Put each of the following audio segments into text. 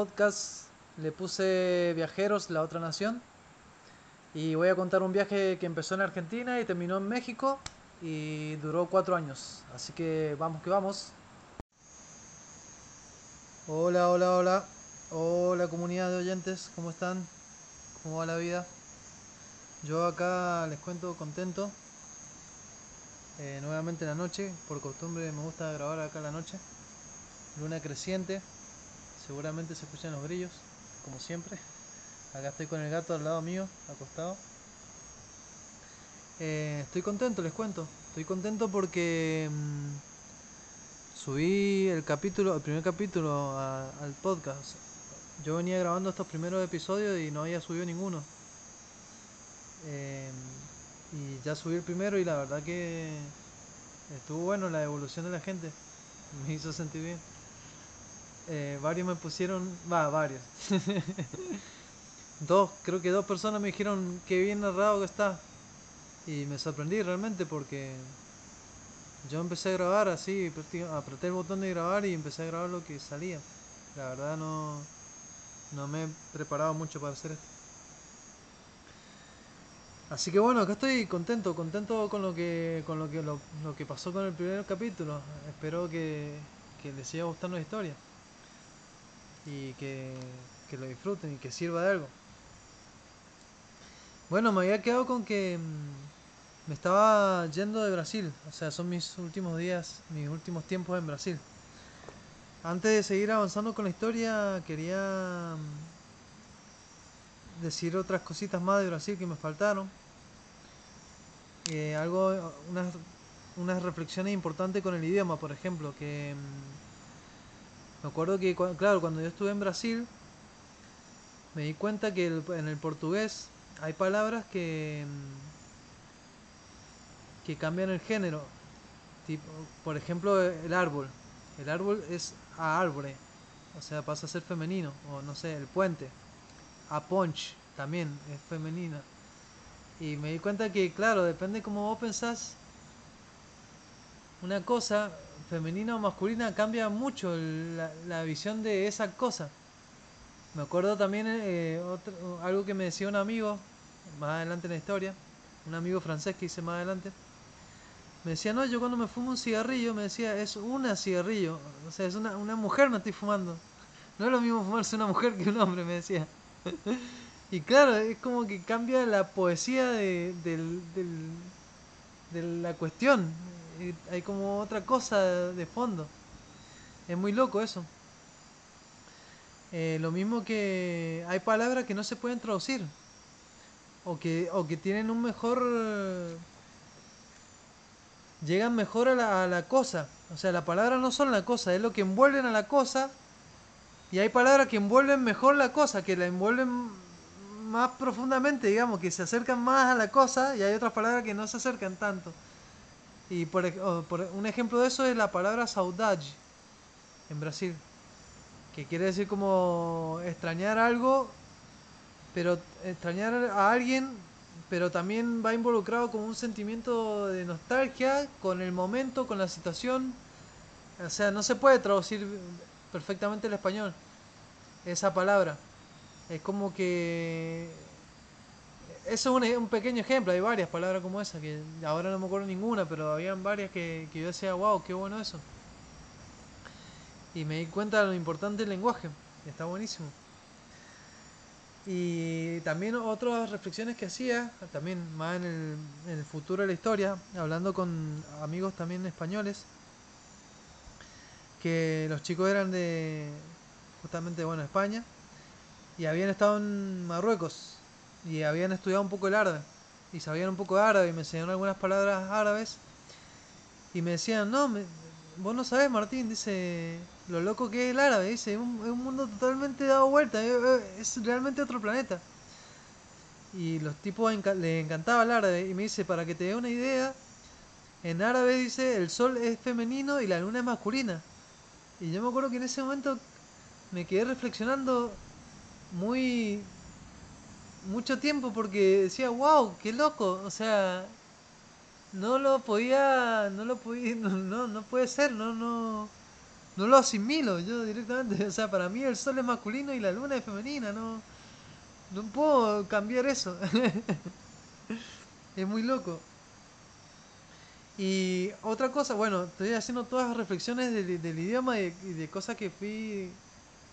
podcast. Le puse Viajeros, la otra nación. Y voy a contar un viaje que empezó en Argentina y terminó en México y duró cuatro años. Así que vamos que vamos. Hola, hola, hola. Hola comunidad de oyentes, ¿cómo están? ¿Cómo va la vida? Yo acá les cuento contento. Eh, nuevamente la noche, por costumbre me gusta grabar acá la noche. Luna creciente, seguramente se escuchan los grillos, como siempre. Acá estoy con el gato al lado mío, acostado. Eh, estoy contento, les cuento. Estoy contento porque mm, subí el capítulo, el primer capítulo al podcast. Yo venía grabando estos primeros episodios y no había subido ninguno. Eh, y ya subí el primero y la verdad que estuvo bueno la evolución de la gente. Me hizo sentir bien. Eh, varios me pusieron, va, varios. dos, creo que dos personas me dijeron que bien narrado que está. Y me sorprendí realmente porque yo empecé a grabar así, apreté el botón de grabar y empecé a grabar lo que salía. La verdad no, no me he preparado mucho para hacer esto. Así que bueno, acá estoy contento, contento con lo que con lo que lo, que pasó con el primer capítulo. Espero que, que les siga gustando la historia. Y que, que lo disfruten y que sirva de algo. Bueno, me había quedado con que mm, me estaba yendo de Brasil. O sea, son mis últimos días, mis últimos tiempos en Brasil. Antes de seguir avanzando con la historia, quería mm, decir otras cositas más de Brasil que me faltaron. Eh, algo, unas, unas reflexiones importantes con el idioma, por ejemplo, que mm, me acuerdo que, claro, cuando yo estuve en Brasil, me di cuenta que en el portugués hay palabras que, mm, que cambian el género. Tipo, por ejemplo, el árbol. El árbol es a árboles, o sea, pasa a ser femenino. O no sé, el puente. A ponch también es femenina. Y me di cuenta que, claro, depende cómo vos pensás. Una cosa, femenina o masculina, cambia mucho la, visión de esa cosa. Me acuerdo también eh, algo que me decía un amigo, más adelante en la historia, un amigo francés que hice más adelante. Me decía, no, yo cuando me fumo un cigarrillo, me decía, es una cigarrillo. O sea, es una, una mujer me estoy fumando. No es lo mismo fumarse una mujer que un hombre, me decía. Y claro, es como que cambia la poesía de, de la cuestión. Hay como otra cosa de fondo. Es muy loco eso. Eh, lo mismo que hay palabras que no se pueden traducir. O que, o que tienen un mejor... Llegan mejor a la, a la cosa. O sea, las palabras no son la cosa, es lo que envuelven a la cosa. Y hay palabras que envuelven mejor la cosa, que la envuelven más profundamente, digamos, que se acercan más a la cosa y hay otras palabras que no se acercan tanto. Y por, un ejemplo de eso es la palabra saudade en Brasil, que quiere decir como extrañar algo, pero extrañar a alguien, pero también va involucrado con un sentimiento de nostalgia con el momento, con la situación. O sea, no se puede traducir perfectamente el español esa palabra. Es como que... Eso es un, pequeño ejemplo, hay varias palabras como esa, que ahora no me acuerdo ninguna, pero habían varias que, yo decía, wow, qué bueno eso. Y me di cuenta de lo importante del lenguaje, está buenísimo. Y también otras reflexiones que hacía, también más en el, en el futuro de la historia, hablando con amigos también españoles, que los chicos eran de justamente bueno España y habían estado en Marruecos y habían estudiado un poco el árabe y sabían un poco árabe y me enseñaron algunas palabras árabes y me decían, no, vos no sabés Martín, dice, lo loco que es el árabe, dice, es un, mundo totalmente dado vuelta, es, realmente otro planeta. Y los tipos le encantaba el árabe y me dice, para que te dé una idea, en árabe dice, el sol es femenino y la luna es masculina. Y yo me acuerdo que en ese momento me quedé reflexionando muy mucho tiempo porque decía, wow, qué loco, o sea, no lo podía, no lo podía, no, no, puede ser, no, no, no lo asimilo yo directamente. O sea, para mí el sol es masculino y la luna es femenina, no, no puedo cambiar eso. es muy loco. Y otra cosa, bueno, estoy haciendo todas las reflexiones del, idioma y, de cosas que fui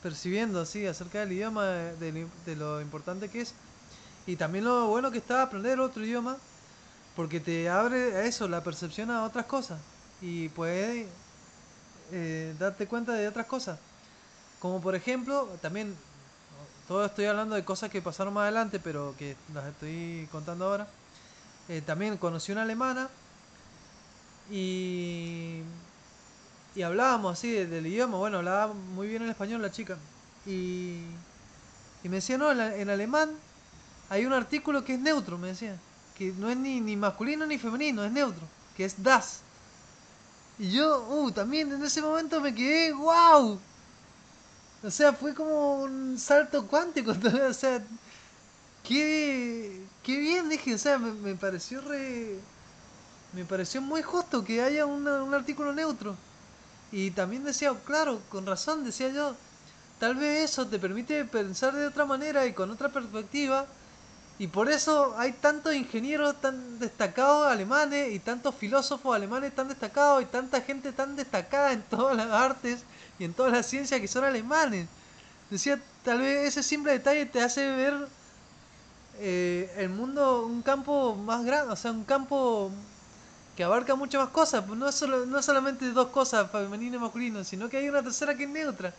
percibiendo así acerca del idioma, de, de, lo importante que es. Y también lo bueno que está aprender otro idioma, porque te abre a eso, la percepción a otras cosas. Y puedes eh, darte cuenta de otras cosas. Como por ejemplo, también, todo estoy hablando de cosas que pasaron más adelante, pero que las estoy contando ahora. Eh, también conocí una alemana y, y hablábamos así del idioma. Bueno, hablaba muy bien el español la chica. Y, y me decía, no, en, alemán hay un artículo que es neutro, me decía. Que no es ni, ni masculino ni femenino, es neutro. Que es das. Y yo, uh, también en ese momento me quedé, wow. O sea, fue como un salto cuántico. O sea, qué, qué bien, dije. O sea, me, pareció re. Me pareció muy justo que haya un artículo neutro. Y también decía, claro, con razón, decía yo. Tal vez eso te permite pensar de otra manera y con otra perspectiva y por eso hay tantos ingenieros tan destacados alemanes y tantos filósofos alemanes tan destacados y tanta gente tan destacada en todas las artes y en todas las ciencias que son alemanes. Decía, tal vez ese simple detalle te hace ver eh, el mundo un campo más grande, o sea, un campo que abarca muchas más cosas. No, solo, no solamente dos cosas, femenino y masculino, sino que hay una tercera que es neutra.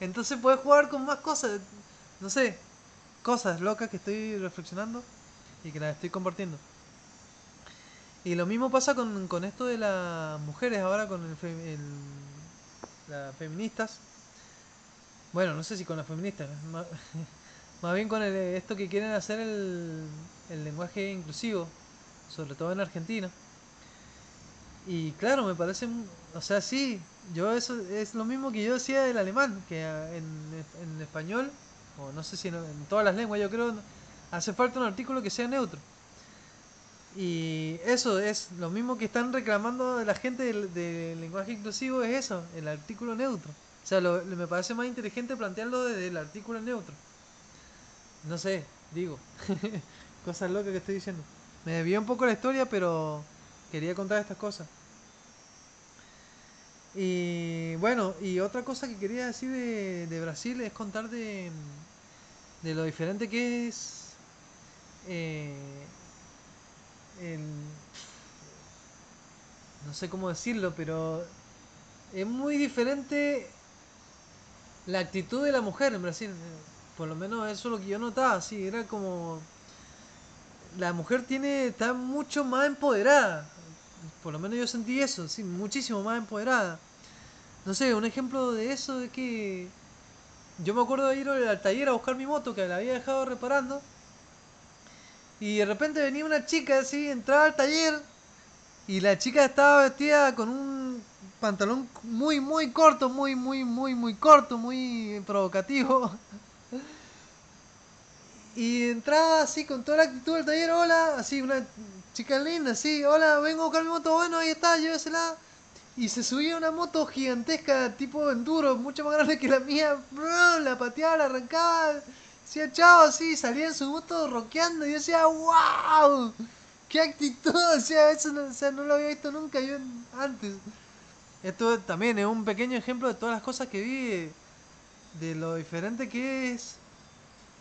Entonces puedes jugar con más cosas. No sé, cosas locas que estoy reflexionando y que las estoy compartiendo. Y lo mismo pasa con, con esto de las mujeres ahora, con el, las feministas. Bueno, no sé si con las feministas, más, bien con esto que quieren hacer el, el lenguaje inclusivo, sobre todo en Argentina. Y claro, me parece, o sea, sí, yo eso es lo mismo que yo decía del alemán, que en, en español o no sé si en, todas las lenguas, yo creo, hace falta un artículo que sea neutro. Y eso es lo mismo que están reclamando la gente del, lenguaje inclusivo, es eso, el artículo neutro. O sea, me parece más inteligente plantearlo desde el artículo neutro. No sé, digo, cosas locas que estoy diciendo. Me desvió un poco la historia, pero quería contar estas cosas. Y bueno, y otra cosa que quería decir de, Brasil es contar de, de, lo diferente que es eh, no sé cómo decirlo, pero es muy diferente la actitud de la mujer en Brasil. Por lo menos eso es lo que yo notaba, sí, era como la mujer tiene está mucho más empoderada por lo menos yo sentí eso, sí, muchísimo más empoderada. No sé, un ejemplo de eso es que yo me acuerdo de ir al taller a buscar mi moto que la había dejado reparando. Y de repente venía una chica así, entraba al taller y la chica estaba vestida con un pantalón muy, muy corto, muy, muy, muy, muy corto, muy provocativo. Y entraba así con toda la actitud del taller, hola, así una chica linda, sí, hola, vengo a buscar mi moto, bueno, ahí está, llévesela. Y se subía una moto gigantesca, tipo enduro, mucho más grande que la mía, bro, la pateaba, la arrancaba, decía chao, así, salía en su moto roqueando, y yo decía, wow, qué actitud, o sea, eso no, o sea, no lo había visto nunca yo antes. Esto también es un pequeño ejemplo de todas las cosas que vi, de, lo diferente que es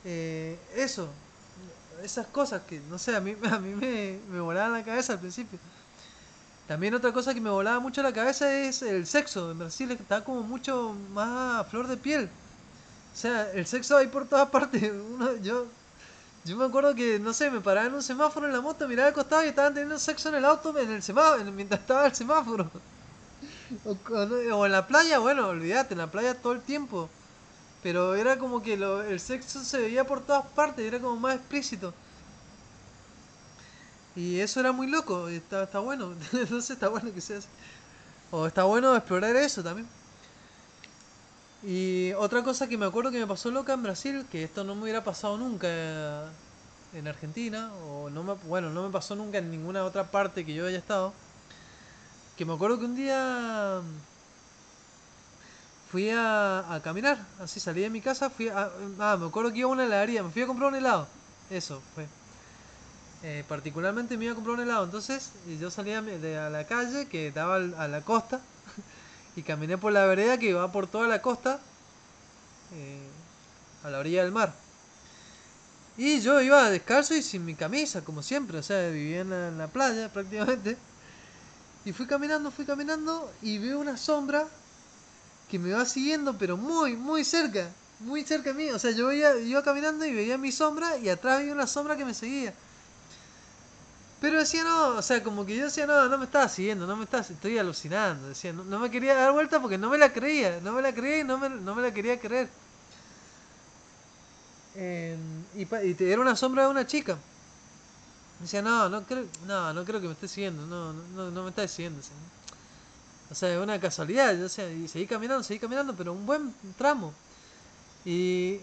eh, eso, esas cosas que, no sé, a mí, a mí me, me volaban la cabeza al principio. También otra cosa que me volaba mucho la cabeza es el sexo. En Brasil está como mucho más a flor de piel. O sea, el sexo hay por todas partes. Uno, yo, yo me acuerdo que, no sé, me paraba en un semáforo en la moto, miraba al costado y estaban teniendo sexo en el auto en el semáforo, mientras estaba el semáforo. O, en la playa, bueno, olvídate, en la playa todo el tiempo. Pero era como que lo, el sexo se veía por todas partes, era como más explícito. Y eso era muy loco, está, está bueno, no sé, está bueno que sea así. O está bueno explorar eso también. Y otra cosa que me acuerdo que me pasó loca en Brasil, que esto no me hubiera pasado nunca en Argentina, o no me, bueno, no me pasó nunca en ninguna otra parte que yo haya estado, que me acuerdo que un día fui a, a caminar, así salí de mi casa, fui a... Ah, me acuerdo que iba a una heladería, me fui a comprar un helado. Eso fue. Eh, particularmente me iba a comprar un helado, entonces yo salía de, a la calle que daba a la costa y caminé por la vereda que iba por toda la costa eh, a la orilla del mar. Y yo iba descalzo y sin mi camisa, como siempre, o sea, vivía en la, playa prácticamente. Y fui caminando, fui caminando y veo una sombra que me va siguiendo, pero muy, muy cerca, muy cerca de mí. O sea, yo iba caminando y veía mi sombra y atrás había una sombra que me seguía. Pero decía, no, o sea, como que yo decía, no, no me estaba siguiendo, no me estaba, estoy alucinando. Decía, no, me quería dar vuelta porque no me la creía, no me la creía y no me, no me la quería creer. y, y era una sombra de una chica. Decía, no, no creo, no, no creo que me esté siguiendo, no, no, no me está siguiendo. O sea, una casualidad, o sea, y seguí caminando, seguí caminando, pero un buen tramo. Y,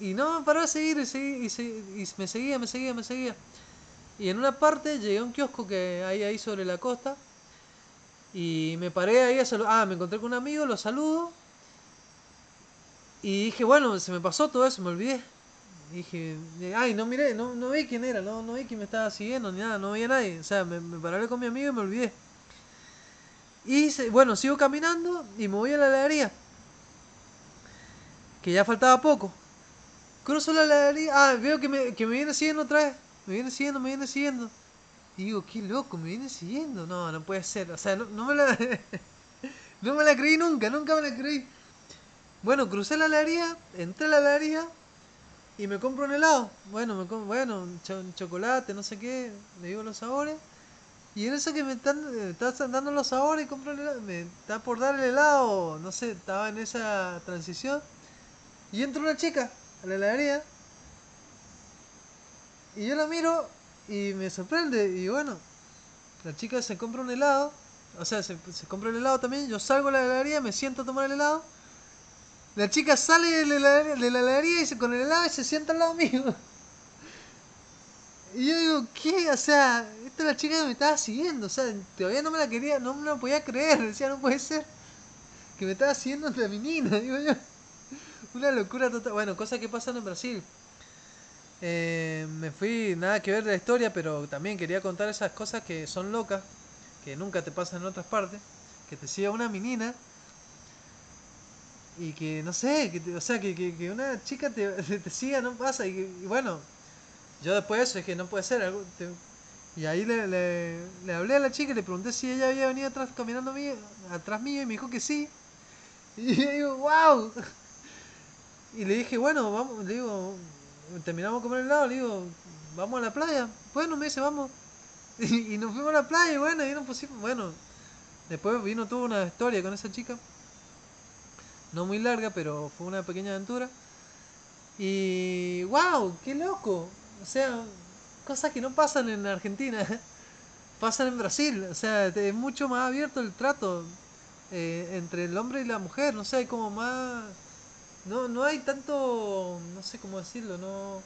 y no me paró a seguir y, seguí, y, y me seguía, me seguía, me seguía. Y en una parte llegué a un kiosco que hay ahí sobre la costa. Y me paré ahí a saludar. Ah, me encontré con un amigo, lo saludo. Y dije, bueno, se me pasó todo eso, me olvidé. dije, ay, no miré, no, no vi quién era, no, no vi quién me estaba siguiendo ni nada, no veía a nadie. O sea, me, me paré con mi amigo y me olvidé. Y bueno, sigo caminando y me voy a la heladería. Que ya faltaba poco. Cruzo la heladería. Ah, veo que me, que me viene siguiendo otra vez me viene siguiendo, me viene siguiendo. Y digo, qué loco, me viene siguiendo. No, no puede ser. O sea, no, me la. no me la creí nunca, nunca me la creí. Bueno, crucé la heladería, entré a la heladería y me compro un helado. Bueno, me bueno, un, chocolate, no sé qué, le digo los sabores. Y en eso que me están, están dando los sabores, compro el helado, me está por dar el helado, no sé, estaba en esa transición. Y entra una chica a la heladería y yo la miro y me sorprende. Y bueno, la chica se compra un helado. O sea, se, compra el helado también. Yo salgo a la heladería, me siento a tomar el helado. La chica sale de la, heladería y se, con el helado y se sienta al lado mío. Y yo digo, ¿qué? O sea, esta es la chica que me estaba siguiendo. O sea, todavía no me la quería, no me la podía creer. Decía, no puede ser. Que me estaba siguiendo la menina, digo yo. Una locura total. Bueno, cosas que pasan en Brasil. Eh, me fui, nada que ver de la historia, pero también quería contar esas cosas que son locas, que nunca te pasan en otras partes, que te siga una menina y que, no sé, que o sea, que, que, una chica te, te, siga, no pasa, y, bueno, yo después de eso es que no puede ser, algo, y ahí le, le, hablé a la chica y le pregunté si ella había venido atrás, caminando mío, atrás mío y me dijo que sí. Y yo digo, wow. Y le dije, bueno, vamos, le digo, terminamos de comer el helado, le digo, vamos a la playa. Bueno, me dice, vamos. Y, nos fuimos a la playa y bueno, y nos pusimos, bueno, después vino tuvo una historia con esa chica. No muy larga, pero fue una pequeña aventura. Y wow, qué loco. O sea, cosas que no pasan en Argentina, pasan en Brasil. O sea, es mucho más abierto el trato eh, entre el hombre y la mujer. No sé, hay como más no, no hay tanto, no sé cómo decirlo, no,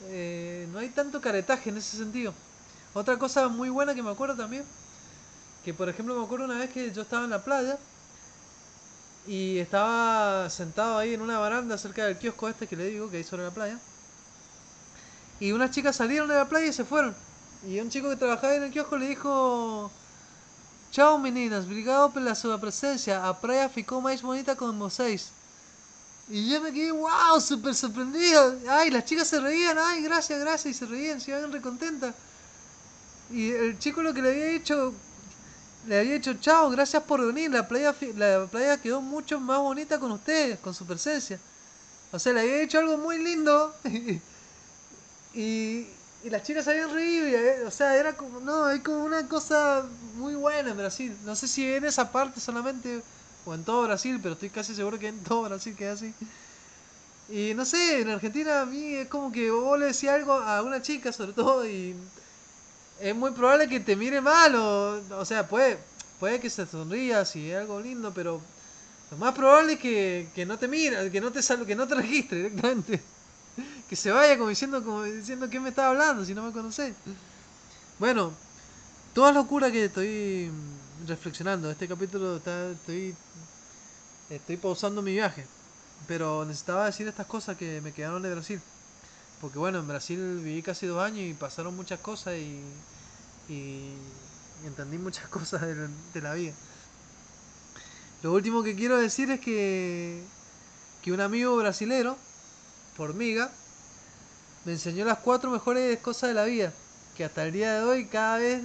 eh, no hay tanto caretaje en ese sentido. Otra cosa muy buena que me acuerdo también, que por ejemplo me acuerdo una vez que yo estaba en la playa y estaba sentado ahí en una baranda cerca del kiosco este que le digo, que hay sobre la playa. Y unas chicas salieron de la playa y se fueron. Y un chico que trabajaba en el kiosco le dijo, Chao meninas, obrigado por la presencia, a praia ficou más bonita con vocês. Y yo me quedé, wow, súper sorprendido. Ay, las chicas se reían, ay, gracias, gracias, y se reían, se iban recontentas. Y el chico lo que le había dicho, le había dicho, chao, gracias por venir, la playa, la playa quedó mucho más bonita con ustedes, con su presencia. O sea, le había dicho algo muy lindo. y, y las chicas habían reído, eh, o sea, era como, no, hay como una cosa muy buena en Brasil. No sé si en esa parte solamente o en todo Brasil, pero estoy casi seguro que en todo Brasil que es así. Y no sé, en Argentina a mí es como que vos le decís algo a una chica sobre todo y es muy probable que te mire mal o, o sea, puede, puede que se sonría si algo lindo, pero lo más probable es que, que no te mire, que no te que no te registre directamente. Que se vaya como diciendo, como diciendo que me está hablando si no me conoces. Bueno, toda locura que estoy reflexionando. Este capítulo está, estoy estoy pausando mi viaje. Pero necesitaba decir estas cosas que me quedaron de Brasil. Porque bueno, en Brasil viví casi dos años y pasaron muchas cosas y, y entendí muchas cosas de, de la vida. Lo último que quiero decir es que, que un amigo brasilero, Formiga, me enseñó las cuatro mejores cosas de la vida. Que hasta el día de hoy cada vez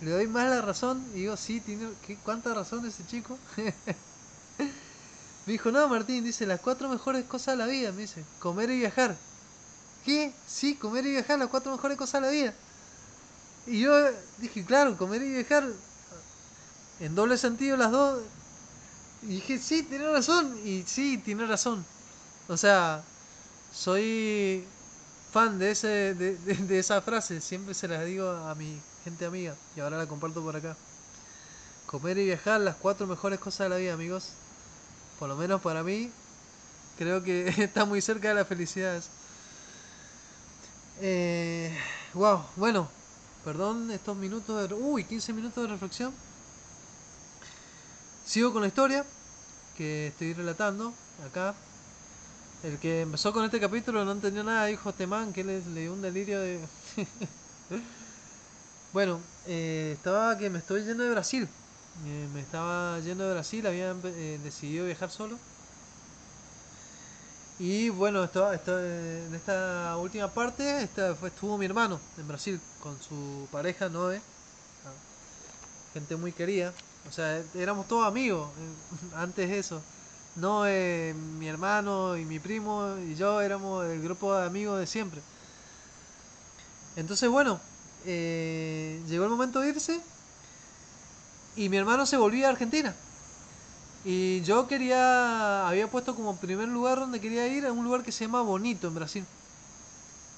le doy más la razón. Y digo, sí, tiene, ¿qué, ¿cuánta razón ese chico? me dijo, no, Martín, dice, las cuatro mejores cosas de la vida. Me dice, comer y viajar. ¿Qué? Sí, comer y viajar, las cuatro mejores cosas de la vida. Y yo dije, claro, comer y viajar. En doble sentido las dos. Y dije, sí, tiene razón. Y sí, tiene razón. O sea, soy fan de, ese, de, de, esa frase. Siempre se la digo a mi gente amiga. Y ahora la comparto por acá. Comer y viajar, las cuatro mejores cosas de la vida, amigos. Por lo menos para mí, creo que está muy cerca de la felicidad. Eh, wow, bueno, perdón estos minutos de... Uy, 15 minutos de reflexión. Sigo con la historia que estoy relatando acá. El que empezó con este capítulo no entendió nada, dijo este man que le, le dio un delirio de... bueno, eh, estaba que me estoy yendo de Brasil. Eh, me estaba yendo de Brasil, había eh, decidido viajar solo. Y bueno, esto, esto, en esta última parte esta fue, estuvo mi hermano en Brasil con su pareja Noé. Gente muy querida. O sea, éramos todos amigos antes de eso. Noé, mi hermano y mi primo y yo éramos el grupo de amigos de siempre. Entonces, bueno, eh, llegó el momento de irse y mi hermano se volvía a Argentina. Y yo quería, había puesto como primer lugar donde quería ir a un lugar que se llama Bonito en Brasil.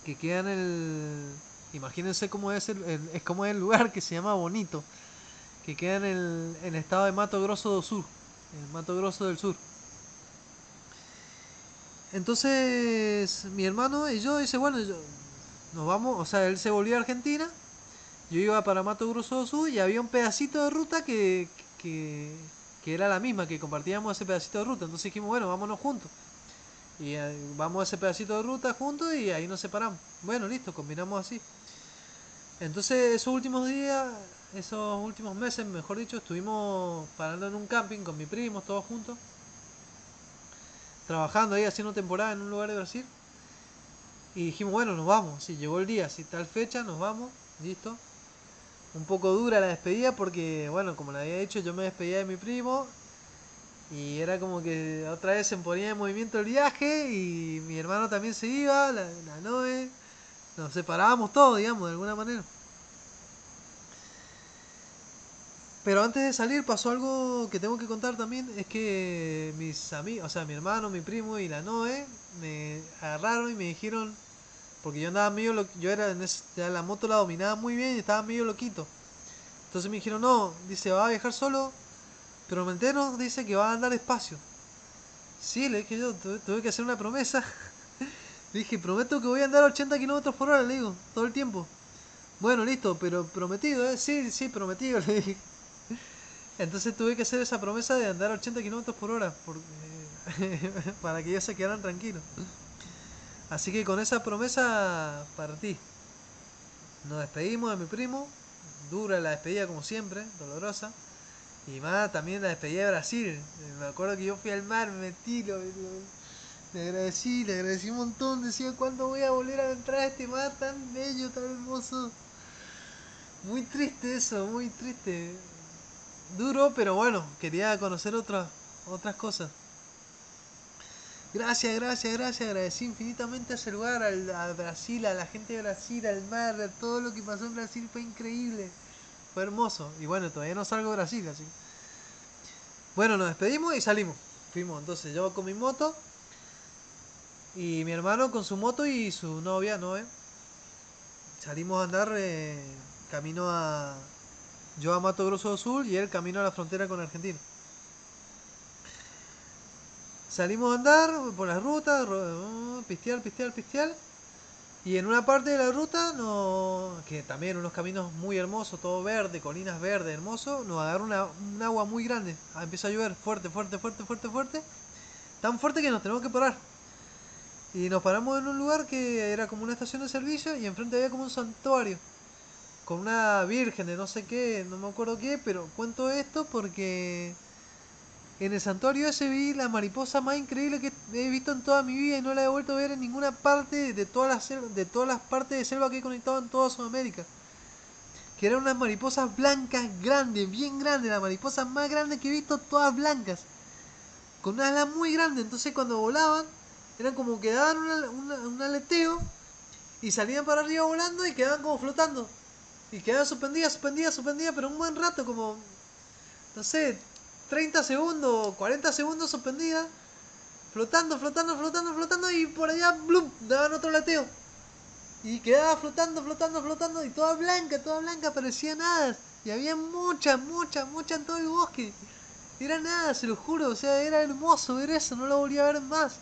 Que queda en el, imagínense cómo es el, es como el lugar que se llama Bonito. Que queda en el, en el estado de Mato Grosso do Sur, el Mato Grosso del Sur. Entonces mi hermano y yo dice, bueno, yo, nos vamos, o sea, él se volvió a Argentina, yo iba para Mato Grosso do Sur y había un pedacito de ruta que, que, era la misma, que compartíamos ese pedacito de ruta. Entonces dijimos, bueno, vámonos juntos. Y eh, vamos a ese pedacito de ruta juntos y ahí nos separamos. Bueno, listo, combinamos así. Entonces esos últimos días, esos últimos meses, mejor dicho, estuvimos parando en un camping con mi primo, todos juntos. Trabajando ahí, haciendo temporada en un lugar de Brasil. Y dijimos, bueno, nos vamos. Si llegó el día, si tal fecha, nos vamos. Listo. Un poco dura la despedida porque, bueno, como le había dicho, yo me despedía de mi primo. Y era como que otra vez se ponía en movimiento el viaje y mi hermano también se iba, la, la Noe. Nos separábamos todos, digamos, de alguna manera. Pero antes de salir pasó algo que tengo que contar también, es que mis amigos, o sea, mi hermano, mi primo y la Noe me agarraron y me dijeron, porque yo andaba medio, lo, yo era en ese, ya la moto la dominaba muy bien y estaba medio loquito. Entonces me dijeron, no, dice, va a viajar solo, pero Menteros dice que va a andar despacio. Sí, le dije yo, tuve, tuve que hacer una promesa. le dije, prometo que voy a andar a 80 kilómetros por hora, le digo, todo el tiempo. Bueno, listo, pero prometido, ¿eh? Sí, sí, prometido, le dije. Entonces tuve que hacer esa promesa de andar a 80 kilómetros por hora porque, para que ellos se quedaran tranquilos. Así que con esa promesa partí. Nos despedimos de mi primo. Dura la despedida como siempre, dolorosa. Y más también la despedida de Brasil. Me acuerdo que yo fui al mar, me metí, lo, lo- le agradecí, le agradecí un montón. Decía, ¿cuándo voy a volver a entrar a este mar tan bello, tan hermoso? Muy triste eso, muy triste. Duro, pero bueno, quería conocer otras otras cosas. Gracias, gracias, gracias. Agradecí infinitamente a ese lugar, al, a Brasil, a la gente de Brasil, al mar, a todo lo que pasó en Brasil fue increíble. Fue hermoso. Y bueno, todavía no salgo de Brasil, así. Bueno, nos despedimos y salimos. Fuimos entonces yo con mi moto y mi hermano con su moto y su novia, Noé. Salimos a andar eh, camino a. Yo a Mato Grosso do y él camino a la frontera con Argentina. Salimos a andar por las rutas, ro- pistear, pistear, pistear. Y en una parte de la ruta, no, que también unos caminos muy hermosos, todo verde, colinas verdes, hermoso, nos agarró una, un agua muy grande. Ah, empieza a llover fuerte, fuerte, fuerte, fuerte, fuerte. Tan fuerte que nos tenemos que parar. Y nos paramos en un lugar que era como una estación de servicio y enfrente había como un santuario. Con una virgen de no sé qué, no me acuerdo qué, pero cuento esto porque en el santuario ese vi la mariposa más increíble que he visto en toda mi vida y no la he vuelto a ver en ninguna parte de todas las, de todas las partes de selva que he conectado en toda Sudamérica. Que eran unas mariposas blancas grandes, bien grandes, las mariposas más grandes que he visto, todas blancas. Con alas muy grandes, entonces cuando volaban, eran como que daban un aleteo y salían para arriba volando y quedaban como flotando. Y quedaban suspendidas, suspendidas, suspendidas, pero un buen rato, como, no sé, 30 segundos, 40 segundos suspendida, flotando, flotando, flotando, flotando y por allá, blum, daban otro lateo. Y quedaba flotando, flotando, flotando y toda blanca, toda blanca, parecía nada. Y había muchas, muchas, muchas en todo el bosque. Era nada, se lo juro, o sea, era hermoso ver eso, no lo volví a ver más.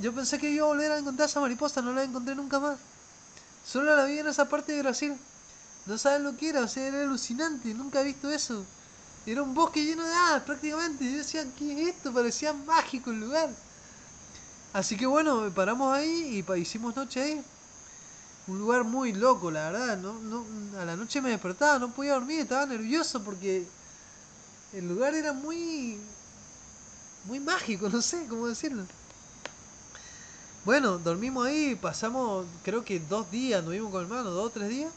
Yo pensé que iba a volver a encontrar esa mariposa, no la encontré nunca más. Solo la vi en esa parte de Brasil. No saben lo que era, o sea, era alucinante, nunca he visto eso. Era un bosque lleno de hadas prácticamente. Yo decía, ¿qué es esto? Parecía mágico el lugar. Así que bueno, paramos ahí y hicimos noche ahí. Un lugar muy loco, la verdad. No, no, a la noche me despertaba, no podía dormir, estaba nervioso porque el lugar era muy, muy mágico, no sé cómo decirlo. Bueno, dormimos ahí, pasamos creo que dos días, nos vimos con el hermano, dos o tres días.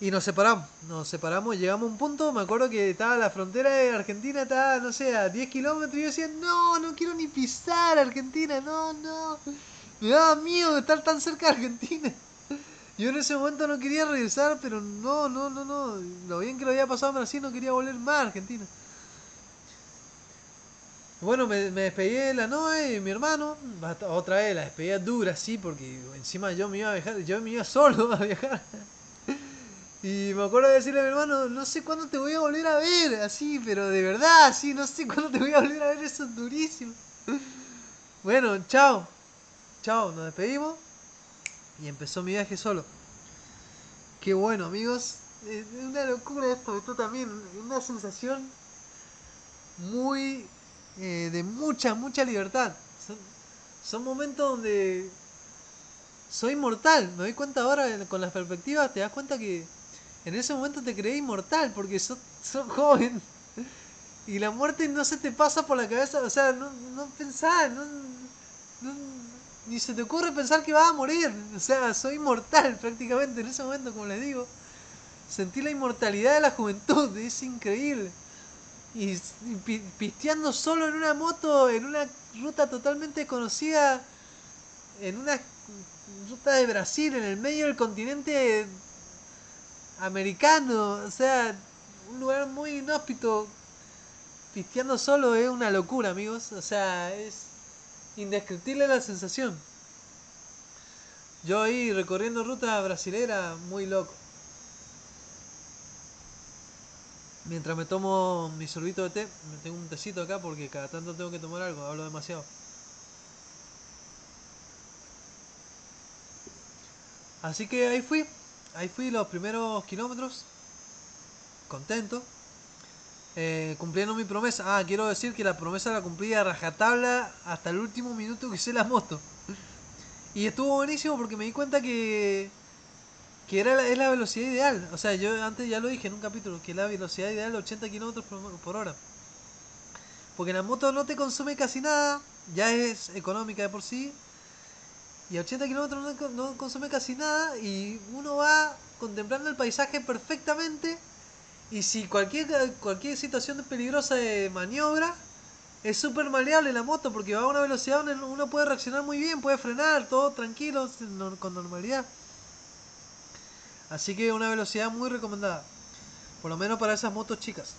Y nos separamos, nos separamos, llegamos a un punto, me acuerdo que estaba la frontera de Argentina, estaba, no sé, a 10 kilómetros y yo decía, no, no quiero ni pisar Argentina, no, no. Me daba miedo de estar tan cerca de Argentina. Yo en ese momento no quería regresar, pero no, no, no, no. Lo bien que lo había pasado en Brasil, no quería volver más a Argentina. Bueno, me, me despedí de la Noe y mi hermano. Otra vez la despedida dura, sí, porque encima yo me iba a viajar, yo me iba solo a viajar. Y me acuerdo de decirle a mi hermano, no sé cuándo te voy a volver a ver, así, pero de verdad, así, no sé cuándo te voy a volver a ver, eso es durísimo. Bueno, chao. Chao, nos despedimos. Y empezó mi viaje solo. Qué bueno, amigos. Es una locura esto, esto también, una sensación muy eh, de mucha, mucha libertad. Son, son momentos donde soy mortal. Me doy cuenta ahora con las perspectivas, te das cuenta que en ese momento te creí inmortal porque sos, joven. Y la muerte no se te pasa por la cabeza, o sea, no, no pensás, no, ni se te ocurre pensar que vas a morir. O sea, soy inmortal prácticamente en ese momento, como les digo. Sentí la inmortalidad de la juventud, es increíble. Y, pisteando solo en una moto, en una ruta totalmente desconocida, en una ruta de Brasil, en el medio del continente americano, o sea, un lugar muy inhóspito. Pisteando solo es una locura, amigos. O sea, es indescriptible la sensación. Yo ahí recorriendo ruta brasilera, muy loco. Mientras me tomo mi sorbito de té, me tengo un tecito acá porque cada tanto tengo que tomar algo, hablo demasiado. Así que ahí fui, ahí fui los primeros kilómetros, contento, eh, cumpliendo mi promesa. Ah, quiero decir que la promesa la cumplí a rajatabla hasta el último minuto que hice la moto. Y estuvo buenísimo porque me di cuenta que, que era la, es la velocidad ideal. O sea, yo antes ya lo dije en un capítulo, que la velocidad ideal es 80 kilómetros por hora. Porque la moto no te consume casi nada, ya es económica de por sí, y a 80 kilómetros no, consume casi nada y uno va contemplando el paisaje perfectamente y si cualquier, cualquier situación peligrosa de maniobra es súper maleable la moto porque va a una velocidad donde uno puede reaccionar muy bien, puede frenar todo tranquilo, con normalidad. Así que una velocidad muy recomendada, por lo menos para esas motos chicas.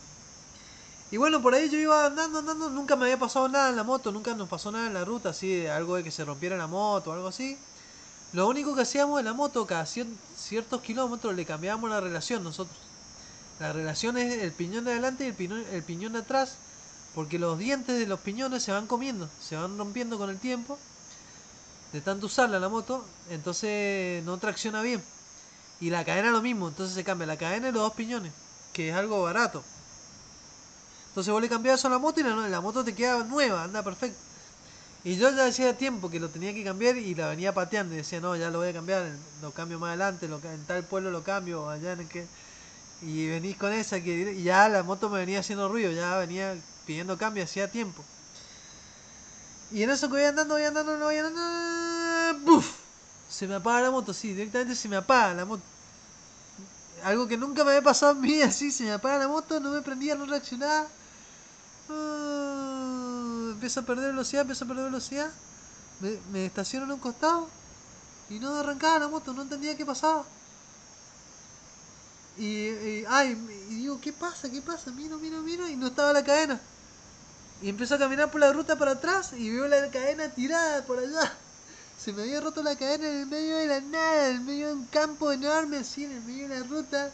Y bueno, por ahí yo iba andando, andando, nunca me había pasado nada en la moto, nunca nos pasó nada en la ruta, así, algo de que se rompiera la moto o algo así. Lo único que hacíamos en la moto, cada ciertos kilómetros le cambiábamos la relación nosotros. La relación es el piñón de adelante y el piñón, el piñón de atrás, porque los dientes de los piñones se van comiendo, se van rompiendo con el tiempo. de tanto usarla la moto, entonces no tracciona bien. Y la cadena lo mismo, entonces se cambia la cadena y los dos piñones, que es algo barato. Entonces vos le cambias eso a la moto y la, moto te queda nueva, anda perfecto. Y yo ya decía tiempo que lo tenía que cambiar y la venía pateando y decía, no, ya lo voy a cambiar, lo cambio más adelante, lo, en tal pueblo lo cambio, allá en que... Y venís con esa que y ya la moto me venía haciendo ruido, ya venía pidiendo cambio hacía tiempo. Y en eso que voy andando, voy andando, no voy andando, ¡buf! Se me apaga la moto, sí, directamente se me apaga la moto. Algo que nunca me había pasado mi vida, así, se me apaga la moto, no me prendía, no reaccionaba. Uh, empiezo a perder velocidad, empiezo a perder velocidad. Me, estaciono en un costado y no arrancaba la moto, no entendía qué pasaba. Y, ay, y digo, ¿qué pasa? ¿Qué pasa? Miro, miro, miro y no estaba la cadena. Y empiezo a caminar por la ruta para atrás y veo la cadena tirada por allá. Se me había roto la cadena en el medio de la nada, en el medio de un campo enorme, así, en el medio de la ruta.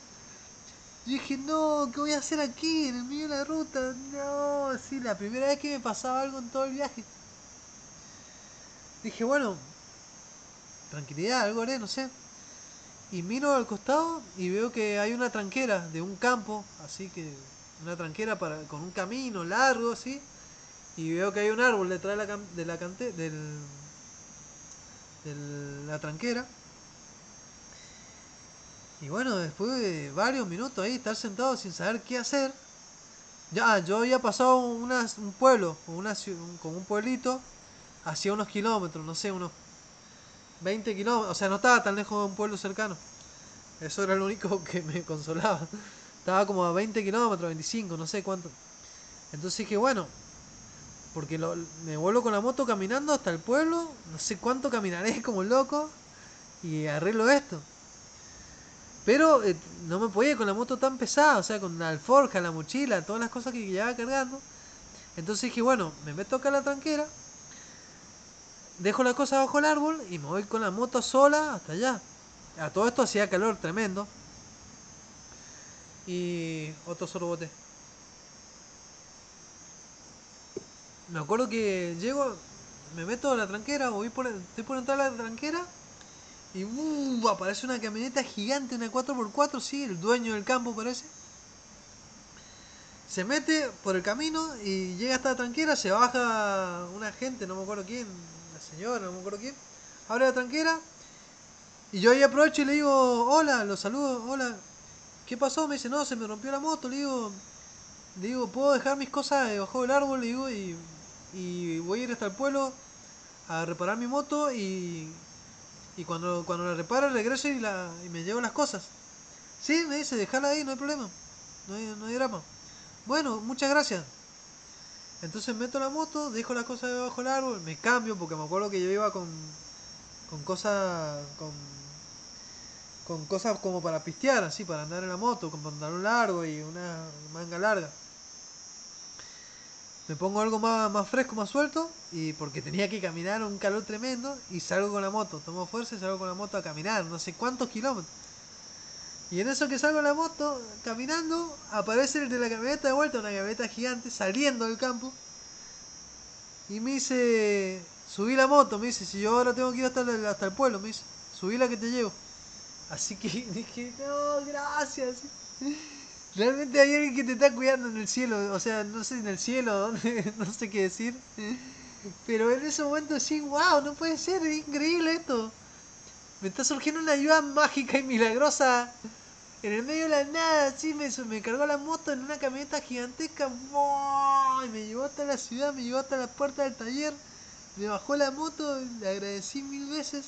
Yo dije, no, ¿qué voy a hacer aquí, en el medio de la ruta? No, así, la primera vez que me pasaba algo en todo el viaje. Dije, bueno, tranquilidad, algo haré, no sé y miro al costado y veo que hay una tranquera de un campo, así que una tranquera para, con un camino largo así, y veo que hay un árbol detrás de la, de la cante, del, de la tranquera. Y bueno, después de varios minutos ahí, estar sentado sin saber qué hacer, ya yo había pasado un pueblo, una, con un pueblito, hacia unos kilómetros, no sé, unos 20 kilómetros, o sea, no estaba tan lejos de un pueblo cercano. Eso era lo único que me consolaba. Estaba como a 20 kilómetros, 25, no sé cuánto. Entonces dije, bueno, porque me vuelvo con la moto caminando hasta el pueblo, no sé cuánto caminaré como loco y arreglo esto. Pero eh, no me podía con la moto tan pesada, o sea, con la alforja, la mochila, todas las cosas que llevaba cargando. Entonces dije, bueno, me meto acá a la tranquera dejo la cosa bajo el árbol y me voy con la moto sola hasta allá. A todo esto hacía calor tremendo. Y otro sorbote. Me acuerdo que llego, me meto a la tranquera, voy por, estoy por entrar a la tranquera y uh, aparece una camioneta gigante, una 4x4, sí, el dueño del campo parece. Se mete por el camino y llega hasta la tranquera, se baja una gente, no me acuerdo quién, señora, no me acuerdo quién, abre la tranquera y yo ahí aprovecho y le digo, hola, lo saludo, hola, ¿qué pasó? Me dice, no, se me rompió la moto, le digo, le digo, ¿puedo dejar mis cosas debajo del árbol? Le digo, y, y voy a ir hasta el pueblo a reparar mi moto y, y cuando, cuando la repare regreso y, la, y me llevo las cosas. Sí, me dice, déjala ahí, no hay problema, no hay, no hay drama. Bueno, muchas gracias. Entonces meto la moto, dejo las cosas debajo del árbol, me cambio porque me acuerdo que yo iba con, con cosas con, con cosas como para pistear, así, para andar en la moto, con pantalón largo y una manga larga. Me pongo algo más, más fresco, más suelto, y porque tenía que caminar un calor tremendo, y salgo con la moto, tomo fuerza y salgo con la moto a caminar, no sé cuántos kilómetros. Y en eso que salgo la moto, caminando, aparece el de la camioneta de vuelta, una camioneta gigante, saliendo del campo. Y me dice, subí la moto, me dice, si yo ahora tengo que ir hasta el, hasta el pueblo, me dice, subí la que te llevo. Así que dije, no, gracias. Realmente hay alguien que te está cuidando en el cielo, o sea, no sé en el cielo, no sé qué decir. Pero en ese momento sí, wow, no puede ser, es increíble esto. Me está surgiendo una ayuda mágica y milagrosa en el medio de la nada, sí, me, me cargó la moto en una camioneta gigantesca, y me llevó hasta la ciudad, me llevó hasta la puerta del taller, me bajó la moto, le agradecí mil veces.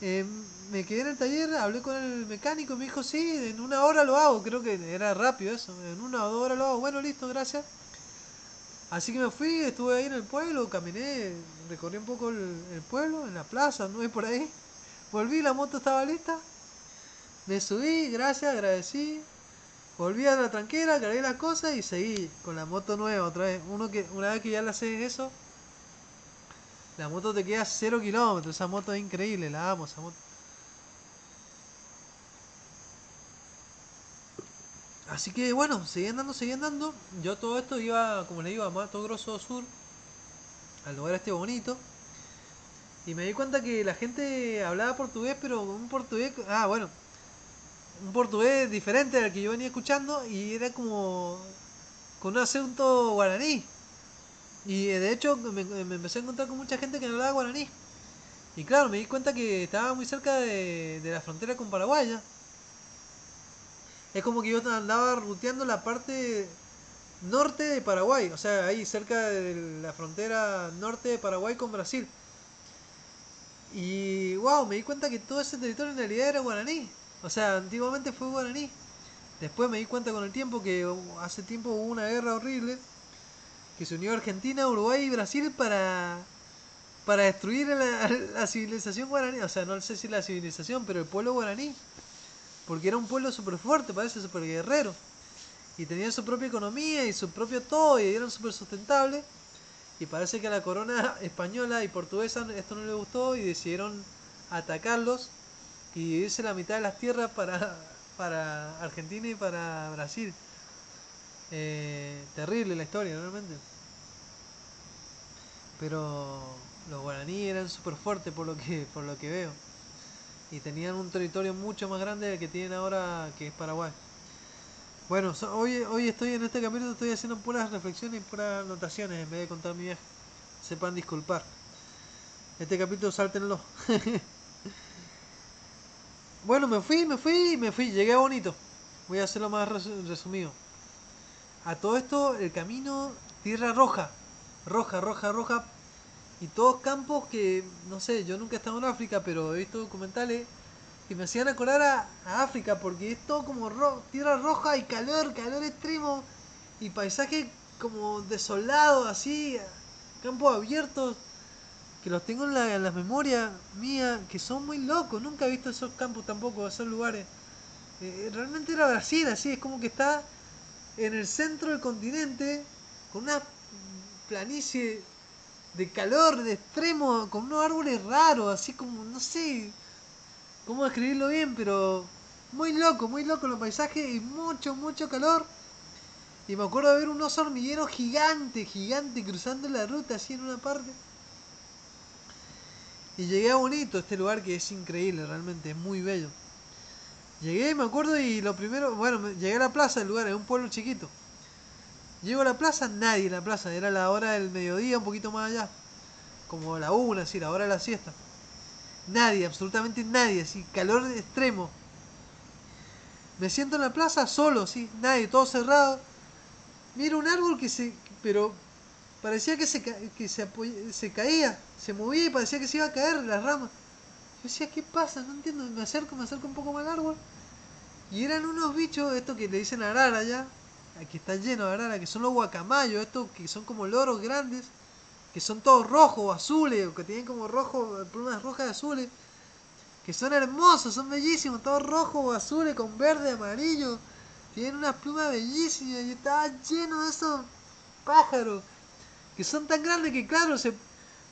Eh, me quedé en el taller, hablé con el mecánico, me dijo, sí, en una hora lo hago, creo que era rápido eso, en una o dos horas lo hago, bueno, listo, gracias. Así que me fui, estuve ahí en el pueblo, caminé, recorrí un poco el, pueblo, en la plaza, no es por ahí. Volví, la moto estaba lista, me subí, gracias, agradecí. Volví a la tranquera, cargué las cosas y seguí con la moto nueva otra vez. Uno que, una vez que ya la sé eso, la moto te queda cero kilómetros. Esa moto es increíble, la amo esa moto. Así que bueno, seguí andando, seguí andando. Yo todo esto iba, como le digo, a Mato Grosso Sur, al lugar este bonito. Y me di cuenta que la gente hablaba portugués, pero un portugués... Ah, bueno. Un portugués diferente al que yo venía escuchando y era como con un acento guaraní. Y eh, de hecho me, me empecé a encontrar con mucha gente que hablaba guaraní. Y claro, me di cuenta que estaba muy cerca de, la frontera con Paraguay. Es como que yo andaba ruteando la parte norte de Paraguay, o sea, ahí cerca de la frontera norte de Paraguay con Brasil. Y wow, me di cuenta que todo ese territorio en realidad era guaraní. O sea, antiguamente fue guaraní. Después me di cuenta con el tiempo que hace tiempo hubo una guerra horrible que se unió Argentina, Uruguay y Brasil para para destruir la, civilización guaraní. O sea, no sé si la civilización, pero el pueblo guaraní. Porque era un pueblo súper fuerte, parece súper guerrero. Y tenían su propia economía y su propio todo y eran súper sustentables. Y parece que a la corona española y portuguesa esto no le gustó y decidieron atacarlos y dividirse la mitad de las tierras para, para Argentina y para Brasil. Eh, terrible la historia, realmente. Pero los guaraníes eran súper fuertes por lo que por lo que veo y tenían un territorio mucho más grande del que tienen ahora que es Paraguay. Bueno, hoy, hoy estoy en este capítulo, estoy haciendo puras reflexiones y puras anotaciones en vez de contar mi viaje. Sepan disculpar. Este capítulo sáltenlo. bueno, me fui, me fui, me fui, llegué bonito. Voy a hacerlo más resumido. A todo esto, el camino, tierra roja. Roja, roja, roja, y todos campos que, no sé, yo nunca he estado en África, pero he visto documentales que me hacían acordar a, África, porque es todo como tierra roja y calor, calor extremo, y paisaje como desolado, así, campos abiertos, que los tengo en la, en la memoria mía, que son muy locos, nunca he visto esos campos tampoco, esos lugares. Eh, realmente era Brasil, así, es como que está en el centro del continente, con una planicie de calor, de extremo, con unos árboles raros, así como, no sé cómo describirlo bien, pero muy loco, muy loco los paisajes y mucho, mucho calor. Y me acuerdo de ver un oso hormiguero gigante, gigante, cruzando la ruta así en una parte. Y llegué a Bonito, este lugar que es increíble, realmente, es muy bello. Llegué, me acuerdo, y lo primero, bueno, llegué a la plaza del lugar, es un pueblo chiquito. Llego a la plaza, nadie en la plaza, era la hora del mediodía, un poquito más allá, como la una, así, la hora de la siesta. Nadie, absolutamente nadie, así, calor extremo. Me siento en la plaza solo, sí, nadie, todo cerrado. Miro un árbol que se, pero parecía que se, que se, se caía, se movía y parecía que se iba a caer las ramas. Decía, ¿qué pasa? No entiendo, me acerco, me acerco un poco más al árbol. Y eran unos bichos, esto que le dicen arara ya, aquí está lleno de arara, que son los guacamayos, estos que son como loros grandes, que son todos rojos o azules, que tienen como rojo, plumas rojas y azules, que son hermosos, son bellísimos, todos rojos o azules con verde, amarillo, tienen unas plumas bellísimas y está lleno de esos pájaros, que son tan grandes que claro, se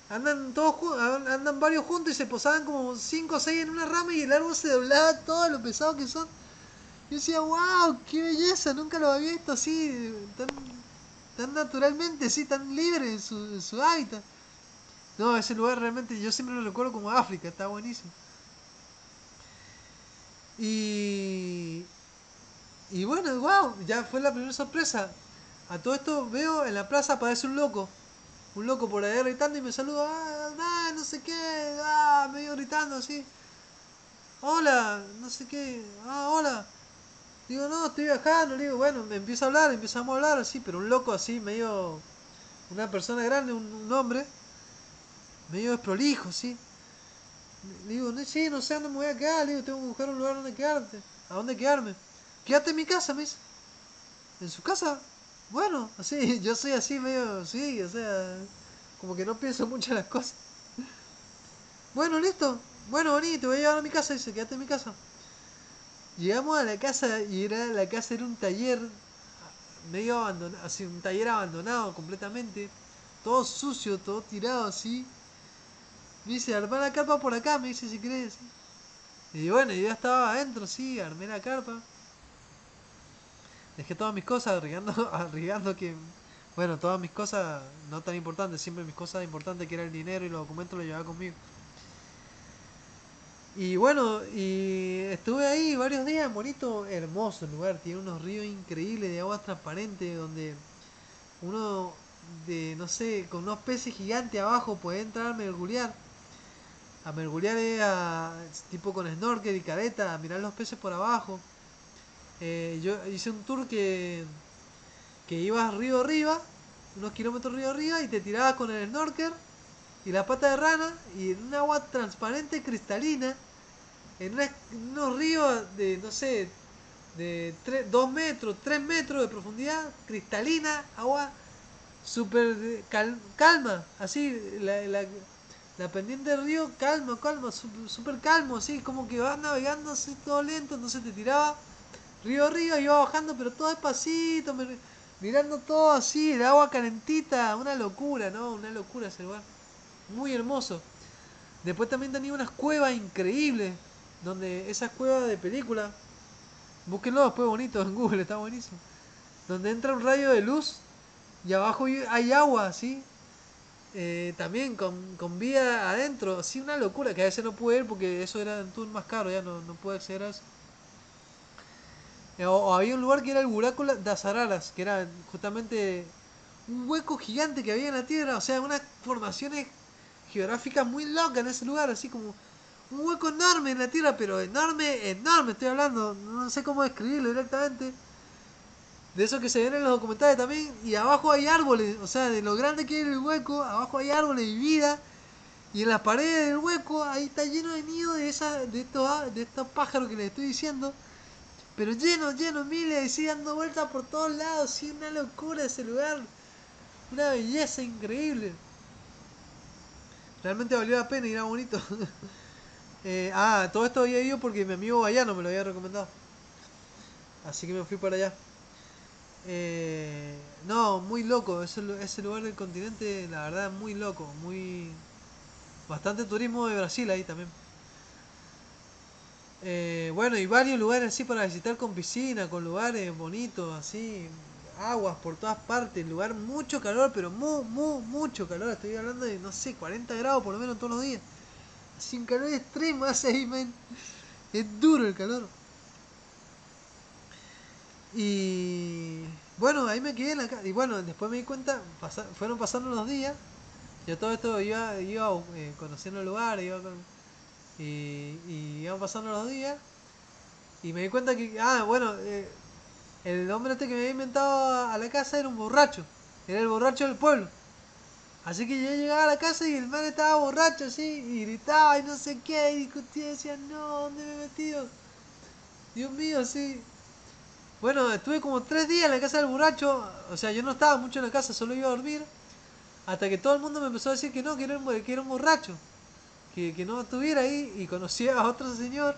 andan todos andan varios juntos y se posaban como 5 o 6 en una rama y el árbol se doblaba todo lo pesado que son. Yo decía, wow, qué belleza, nunca lo había visto así, tan, tan naturalmente, así, tan libre en su, su hábitat. No, ese lugar realmente yo siempre lo recuerdo como África, está buenísimo. Y, y bueno, wow, ya fue la primera sorpresa. A todo esto veo en la plaza aparece un loco. Un loco por ahí gritando y me saluda, ah, no sé qué, ah, medio gritando así. Hola, no sé qué, ah, hola. Digo, no, estoy viajando. Le digo, bueno, me empieza a hablar, empezamos a hablar así, pero un loco así, medio. Una persona grande, un, hombre, medio desprolijo, sí. Le digo, no, sí, no sé dónde me voy a quedar. Le digo, tengo que buscar un lugar donde quedarte. ¿A dónde quedarme? Quédate en mi casa, me dice. ¿En su casa? Bueno, así, yo soy así medio, sí, o sea, como que no pienso mucho en las cosas. Bueno, listo. Bueno, bonito, te voy a llevar a mi casa, dice, quédate en mi casa. Llegamos a la casa y era la casa era un taller medio abandonado, así un taller abandonado completamente, todo sucio, todo tirado así. Me dice, armar la carpa por acá, me dice si querés. Y bueno, yo ya estaba adentro, sí, armé la carpa. Dejé todas mis cosas, arriesgando, arriesgando que, bueno, todas mis cosas no tan importantes, siempre mis cosas importantes que era el dinero y los documentos los llevaba conmigo. Y bueno, y estuve ahí varios días, bonito, hermoso el lugar, tiene unos ríos increíbles de agua transparente donde uno de, no sé, con unos peces gigantes abajo puede entrar a mergulhar. A mergulhar es a, tipo con snorkel y careta, a mirar los peces por abajo. Eh, yo hice un tour que, que ibas río arriba, unos kilómetros río arriba, y te tirabas con el snorkel y la pata de rana y en un agua transparente cristalina en, unos ríos de, no sé, de 2 metros, 3 metros de profundidad, cristalina, agua super calma, así, la, la, pendiente del río, calma, calma, super, calmo, así, como que vas navegando así todo lento, entonces te tiraba río arriba, iba bajando, pero todo despacito, mirando todo así, el agua calentita, una locura, ¿no? Una locura ese lugar, muy hermoso. Después también tenía unas cuevas increíbles, donde esas cuevas de película, búsquenlo después bonito en Google, está buenísimo, donde entra un rayo de luz y abajo hay agua, ¿sí? Eh, también con, con vida adentro, sí, una locura, que a veces no pude ir porque eso era un tour más caro, ya no, no pude acceder a eso. Eh, o, había un lugar que era el Buraco de Azararas, que era justamente un hueco gigante que había en la tierra, o sea, unas formaciones geográficas muy locas en ese lugar, así como un hueco enorme en la tierra, pero enorme, enorme, estoy hablando, no sé cómo describirlo directamente. De eso que se ven en los documentales también, y abajo hay árboles, o sea, de lo grande que es el hueco, abajo hay árboles y vida, y en las paredes del hueco ahí está lleno de nidos de, esa, de, estos, de estos pájaros que les estoy diciendo, pero lleno, lleno, miles, y sigue dando vueltas por todos lados, sí, una locura ese lugar, una belleza increíble. Realmente valió la pena y era bonito. Eh, ah, todo esto había ido porque mi amigo Bayano me lo había recomendado. Así que me fui para allá. Eh, no, muy loco. Ese, ese lugar del continente, la verdad, muy loco. Muy. Bastante turismo de Brasil ahí también. Eh, bueno, y varios lugares así para visitar con piscina, con lugares bonitos, así. Aguas por todas partes. Lugar mucho calor, pero muy, muy, mucho calor. Estoy hablando de, no sé, 40 grados por lo menos todos los días sin calor extremo hace ahí, man. Es duro el calor. Y bueno, ahí me quedé en la casa. Y bueno, después me di cuenta, fueron pasando los días. Yo todo esto iba, iba eh, conociendo el lugar, iba y, y iban pasando los días. Y me di cuenta que, ah, bueno, eh, el hombre este que me había inventado a la casa era un borracho. Era el borracho del pueblo. Así que yo llegaba a la casa y el man estaba borracho así, y gritaba y no sé qué, y discutía y decía, no, ¿dónde me he metido? Dios mío, sí. Bueno, estuve como tres días en la casa del borracho, o sea, yo no estaba mucho en la casa, solo iba a dormir, hasta que todo el mundo me empezó a decir que no, que era que era un borracho, que, no estuviera ahí, y conocí a otro señor,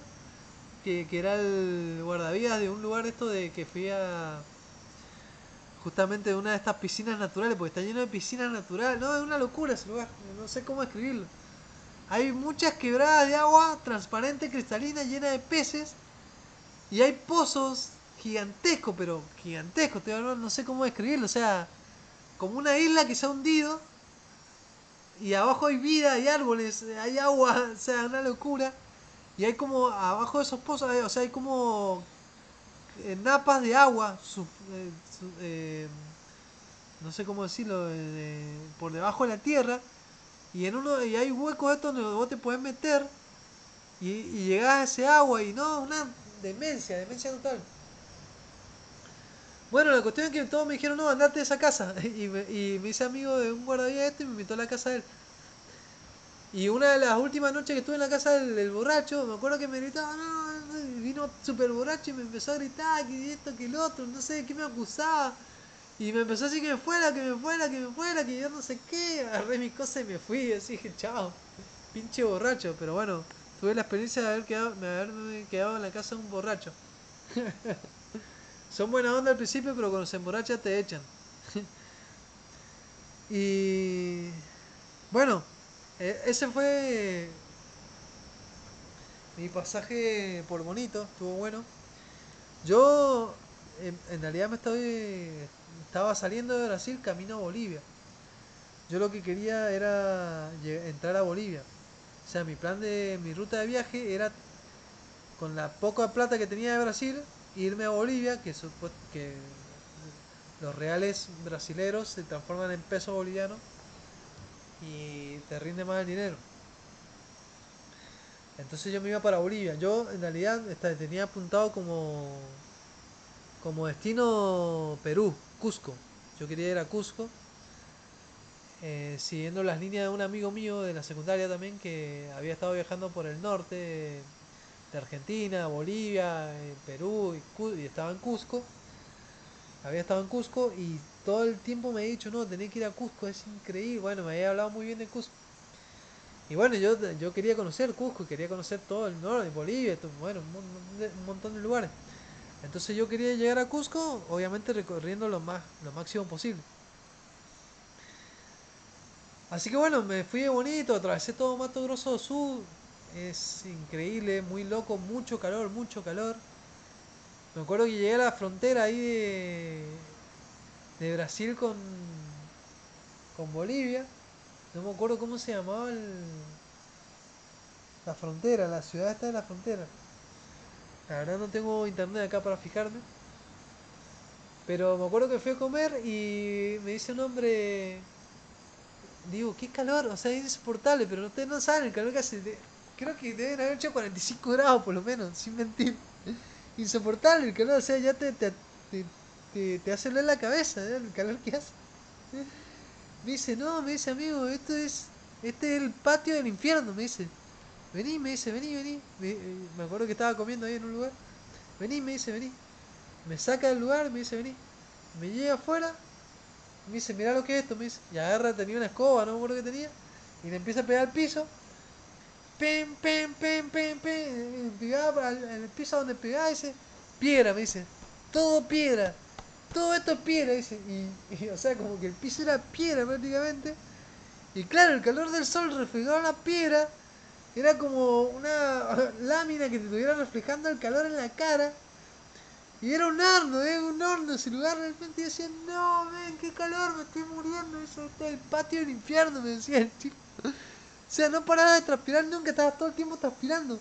que, que era el guardavidas de un lugar esto de que fui a justamente de una de estas piscinas naturales, porque está lleno de piscinas naturales. No, es una locura ese lugar, no sé cómo escribirlo. Hay muchas quebradas de agua transparente, cristalina, llena de peces. Y hay pozos gigantescos, pero gigantescos, no sé cómo describirlo. O sea, como una isla que se ha hundido. Y abajo hay vida, hay árboles, hay agua, o sea, una locura. Y hay como, abajo de esos pozos, o sea, hay como eh, napas de agua, eh, eh, no sé cómo decirlo, por debajo de la tierra, y en uno y hay huecos estos donde vos te puedes meter y, y llegás a ese agua y no, una demencia, demencia total. Bueno, la cuestión es que todos me dijeron, no, andate de esa casa. Y me, y me hice amigo de un guardavidas este y me invitó a la casa de él. Y una de las últimas noches que estuve en la casa del, borracho, me acuerdo que me gritaba, no, vino súper borracho y me empezó a gritar que esto, que el otro, no sé qué me acusaba. Y me empezó a decir que me fuera, que me fuera, que me fuera, que yo no sé qué. Agarré mis cosas y me fui, así dije, chao, pinche borracho. Pero bueno, tuve la experiencia de haber quedado, de haberme quedado en la casa de un borracho. Son buena onda al principio, pero cuando se emborracha te echan. y bueno, e, ese fue mi pasaje por bonito, estuvo bueno. Yo en, realidad me estoy estaba saliendo de Brasil camino a Bolivia. Yo lo que quería era entrar a Bolivia. O sea, mi plan de mi ruta de viaje era con la poca plata que tenía de Brasil irme a Bolivia, que, que los reales brasileros se transforman en peso boliviano y te rinde más el dinero. Entonces yo me iba para Bolivia. Yo en realidad tenía apuntado como, como destino Perú, Cusco. Yo quería ir a Cusco, eh, siguiendo las líneas de un amigo mío de la secundaria también que había estado viajando por el norte de Argentina, Bolivia, Perú y, estaba en Cusco. Había estado en Cusco y todo el tiempo me ha dicho, no, tenés que ir a Cusco, es increíble. Bueno, me había hablado muy bien de Cusco. Y bueno, yo, yo quería conocer Cusco, quería conocer todo el norte, Bolivia, bueno, un, montón de lugares. Entonces yo quería llegar a Cusco, obviamente recorriendo lo, más, lo máximo posible. Así que bueno, me fui de bonito, atravesé todo Mato Grosso Sur, es increíble, muy loco, mucho calor, mucho calor. Me acuerdo que llegué a la frontera ahí de, de Brasil con, con Bolivia. No me acuerdo cómo se llamaba la frontera, la ciudad está en la frontera. La verdad no tengo internet acá para fijarme. Pero me acuerdo que fui a comer y me dice un hombre, digo, qué calor, o sea, es insoportable, pero ustedes no saben el calor que hace. Creo que deben haber hecho 45 grados por lo menos, sin mentir. Insoportable el calor, o sea, ya te, te, te, te hace leer la cabeza, ¿eh? el calor que hace. Me dice, no, me dice, amigo, esto es, este es el patio del infierno, me dice. Vení, me dice, vení, vení. Me, eh, me acuerdo que estaba comiendo ahí en un lugar. Vení, me dice, vení. Me saca del lugar, me dice, vení. Me llega afuera, me dice, mira lo que es esto, me dice. Y agarra, tenía una escoba, no me acuerdo que tenía. Y le empieza a pegar al piso. Pem, pem, pem, pem, pem. Pegaba al, el piso donde pegaba, dice, piedra, me dice. Todo piedra todo esto es piedra, dice. Y, o sea, como que el piso era piedra prácticamente. Y claro, el calor del sol reflejaba la piedra. Era como una lámina que te estuviera reflejando el calor en la cara. Y era un horno, ¿eh? un horno ese lugar. Realmente decía, no, ven, qué calor, me estoy muriendo. Eso es el patio del infierno, me decía el tipo. O sea, no paraba de transpirar nunca, estabas todo el tiempo transpirando.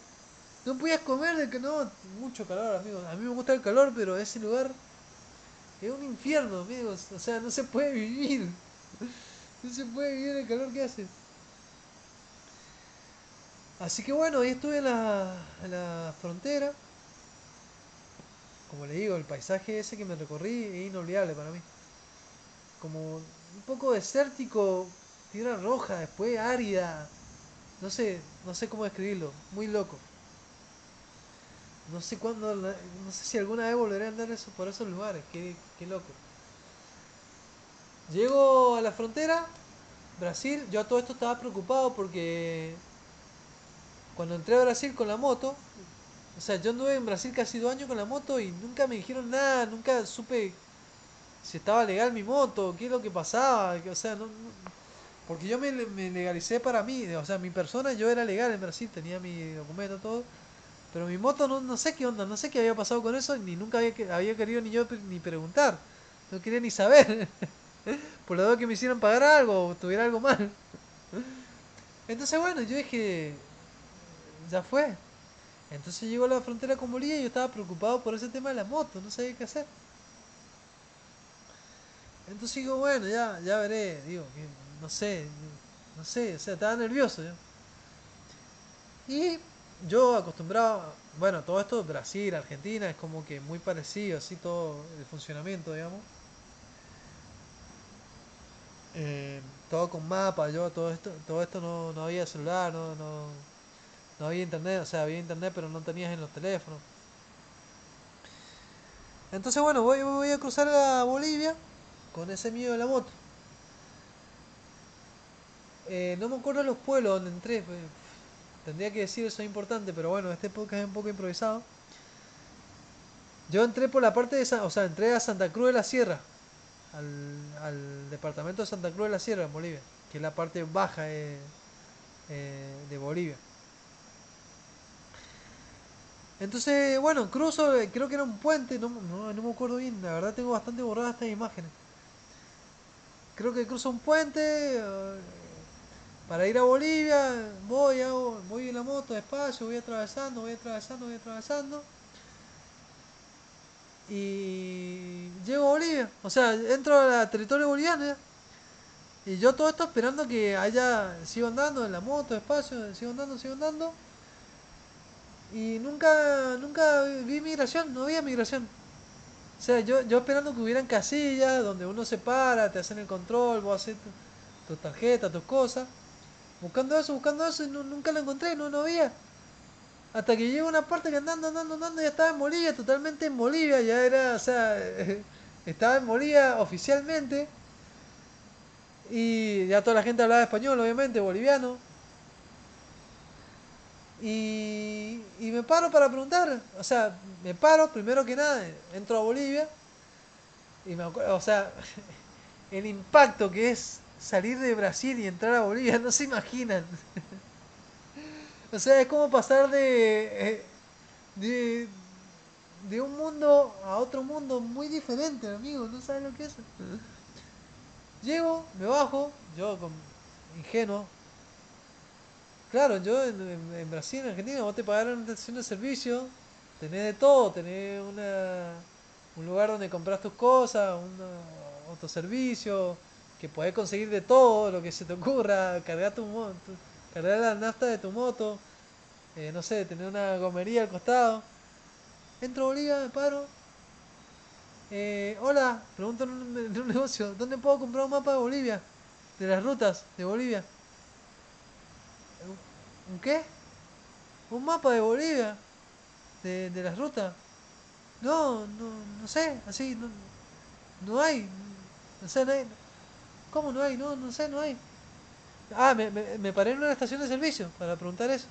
No podías comer de que no, mucho calor, amigo. A mí me gusta el calor, pero ese lugar es un infierno, amigos. O sea, no se puede vivir. No se puede vivir el calor que hace. Así que bueno, ahí estuve en la, en la frontera. Como le digo, el paisaje ese que me recorrí es inolvidable para mí. Como un poco desértico, tierra roja, después árida. No sé, no sé cómo describirlo. Muy loco. No sé cuándo, no sé si alguna vez volveré a andar eso, por esos lugares, qué, qué loco. Llego a la frontera, Brasil, yo a todo esto estaba preocupado porque cuando entré a Brasil con la moto, o sea, yo anduve en Brasil casi dos años con la moto y nunca me dijeron nada, nunca supe si estaba legal mi moto, qué es lo que pasaba, o sea, no, porque yo me, me, legalicé para mí, o sea, mi persona, yo era legal en Brasil, tenía mi documento, todo, pero mi moto no, no sé qué onda, no sé qué había pasado con eso, ni nunca había, había querido ni yo ni preguntar. No quería ni saber. Por lo duda que me hicieran pagar algo o tuviera algo mal. Entonces bueno, yo dije, ya fue. Entonces llegó a la frontera con Bolivia y yo estaba preocupado por ese tema de la moto, no sabía qué hacer. Entonces digo, bueno, ya, ya veré, digo, no sé, no sé, o sea, estaba nervioso. Y yo acostumbrado, bueno, todo esto, Brasil, Argentina, es como que muy parecido, así todo el funcionamiento, digamos. Eh, todo con mapa, yo todo esto, todo esto no, no había celular, no, no, no había internet, o sea, había internet pero no tenías en los teléfonos. Entonces bueno, voy, voy a cruzar a Bolivia con ese miedo de la moto. Eh, no me acuerdo los pueblos donde entré, Tendría que decir eso es importante, pero bueno, este podcast es un poco improvisado. Yo entré por la parte de, o sea, entré a Santa Cruz de la Sierra, al, departamento de Santa Cruz de la Sierra en Bolivia, que es la parte baja de, eh, de Bolivia. Entonces, bueno, cruzo, eh, creo que era un puente, no, no, no, me acuerdo bien, la verdad tengo bastante borradas estas imágenes. Creo que cruzo un puente, para ir a Bolivia, voy, hago, la moto despacio, voy atravesando, voy atravesando, voy atravesando. Y llego a Bolivia, o sea, entro al territorio boliviano. Y yo todo esto esperando que haya, sigo andando en la moto despacio, sigo andando, sigo andando. Y nunca, nunca vi migración, no había migración. O sea, yo, yo esperando que hubieran casillas donde uno se para, te hacen el control, vos haces tu, tu tarjeta, tus cosas. Buscando eso, buscando eso y nunca lo encontré, no, no había. Hasta que llegó una parte que andando, andando, andando, ya estaba en Bolivia, totalmente en Bolivia, ya era, o sea, estaba en Bolivia oficialmente. Y ya toda la gente hablaba español, obviamente, boliviano. Y, y me paro para preguntar, o sea, me paro, primero que nada, entro a Bolivia. Y me acuerdo, o sea, el impacto que es salir de Brasil y entrar a Bolivia, no se imaginan. o sea, es como pasar de, eh, de, de un mundo a otro mundo muy diferente, amigo, no sabes lo que es. Llego, me bajo, yo con ingenuo. Claro, yo en, Brasil, en Argentina, vos te pagaron una estación de servicio, tenés de todo, tenés una, un lugar donde compras tus cosas, un autoservicio, que podés conseguir de todo lo que se te ocurra, cargar tu moto, cargar la nafta de tu moto, eh, no sé, tener una gomería al costado. Entro a Bolivia, me paro. Eh, hola, pregunto en un, negocio, ¿dónde puedo comprar un mapa de Bolivia? De las rutas de Bolivia. ¿Un qué? Un mapa de Bolivia. De, de las rutas. No, no, no sé, así, no, no hay. No sé, no hay. ¿Cómo no hay? No, no sé, no hay. Ah, me, paré en una estación de servicio para preguntar eso.